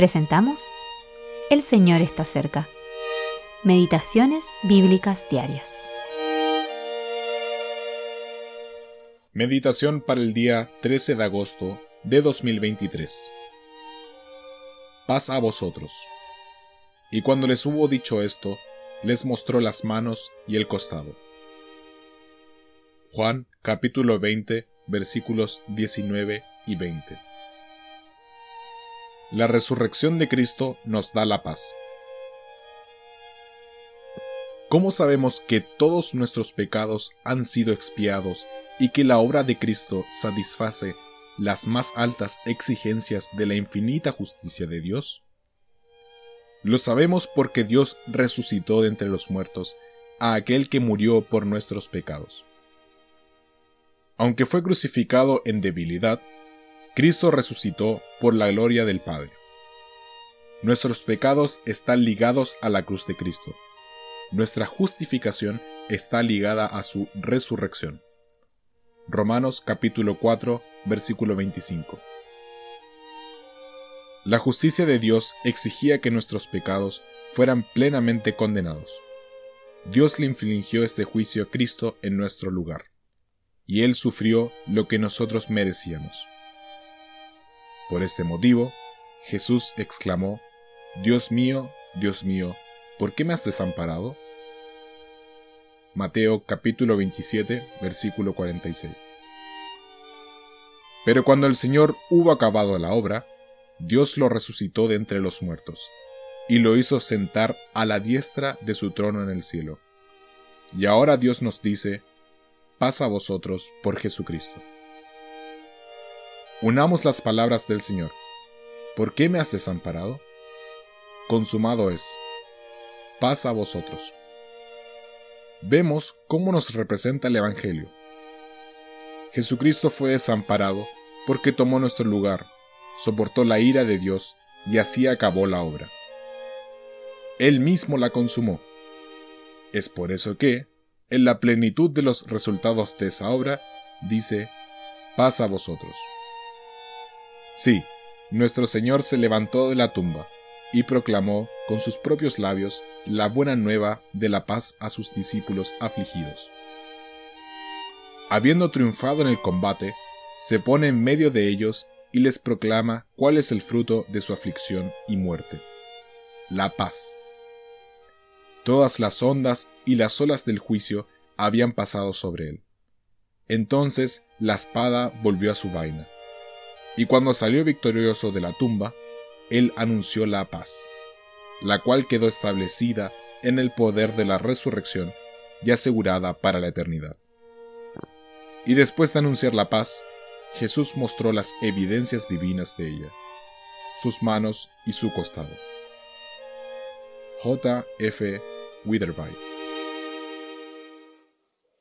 Presentamos El Señor está cerca. Meditaciones Bíblicas Diarias. Meditación para el día 13 de agosto de 2023. Paz a vosotros. Y cuando les hubo dicho esto, les mostró las manos y el costado. Juan capítulo 20 versículos 19 y 20. La resurrección de Cristo nos da la paz. ¿Cómo sabemos que todos nuestros pecados han sido expiados y que la obra de Cristo satisface las más altas exigencias de la infinita justicia de Dios? Lo sabemos porque Dios resucitó de entre los muertos a aquel que murió por nuestros pecados. Aunque fue crucificado en debilidad, Cristo resucitó por la gloria del Padre. Nuestros pecados están ligados a la cruz de Cristo. Nuestra justificación está ligada a su resurrección. Romanos capítulo 4, versículo 25. La justicia de Dios exigía que nuestros pecados fueran plenamente condenados. Dios le infligió este juicio a Cristo en nuestro lugar, y Él sufrió lo que nosotros merecíamos. Por este motivo, Jesús exclamó, Dios mío, Dios mío, ¿por qué me has desamparado? Mateo capítulo 27, versículo 46. Pero cuando el Señor hubo acabado la obra, Dios lo resucitó de entre los muertos, y lo hizo sentar a la diestra de su trono en el cielo. Y ahora Dios nos dice, pasa a vosotros por Jesucristo. Unamos las palabras del Señor. ¿Por qué me has desamparado? Consumado es. Pasa a vosotros. Vemos cómo nos representa el Evangelio. Jesucristo fue desamparado porque tomó nuestro lugar soportó la ira de Dios y así acabó la obra. Él mismo la consumó. Es por eso que, en la plenitud de los resultados de esa obra, dice, pasa a vosotros. Sí, nuestro Señor se levantó de la tumba y proclamó con sus propios labios la buena nueva de la paz a sus discípulos afligidos. Habiendo triunfado en el combate, se pone en medio de ellos y les proclama cuál es el fruto de su aflicción y muerte. La paz. Todas las ondas y las olas del juicio habían pasado sobre él. Entonces la espada volvió a su vaina. Y cuando salió victorioso de la tumba, él anunció la paz, la cual quedó establecida en el poder de la resurrección y asegurada para la eternidad. Y después de anunciar la paz, Jesús mostró las evidencias divinas de ella, sus manos y su costado. J. F. Witherby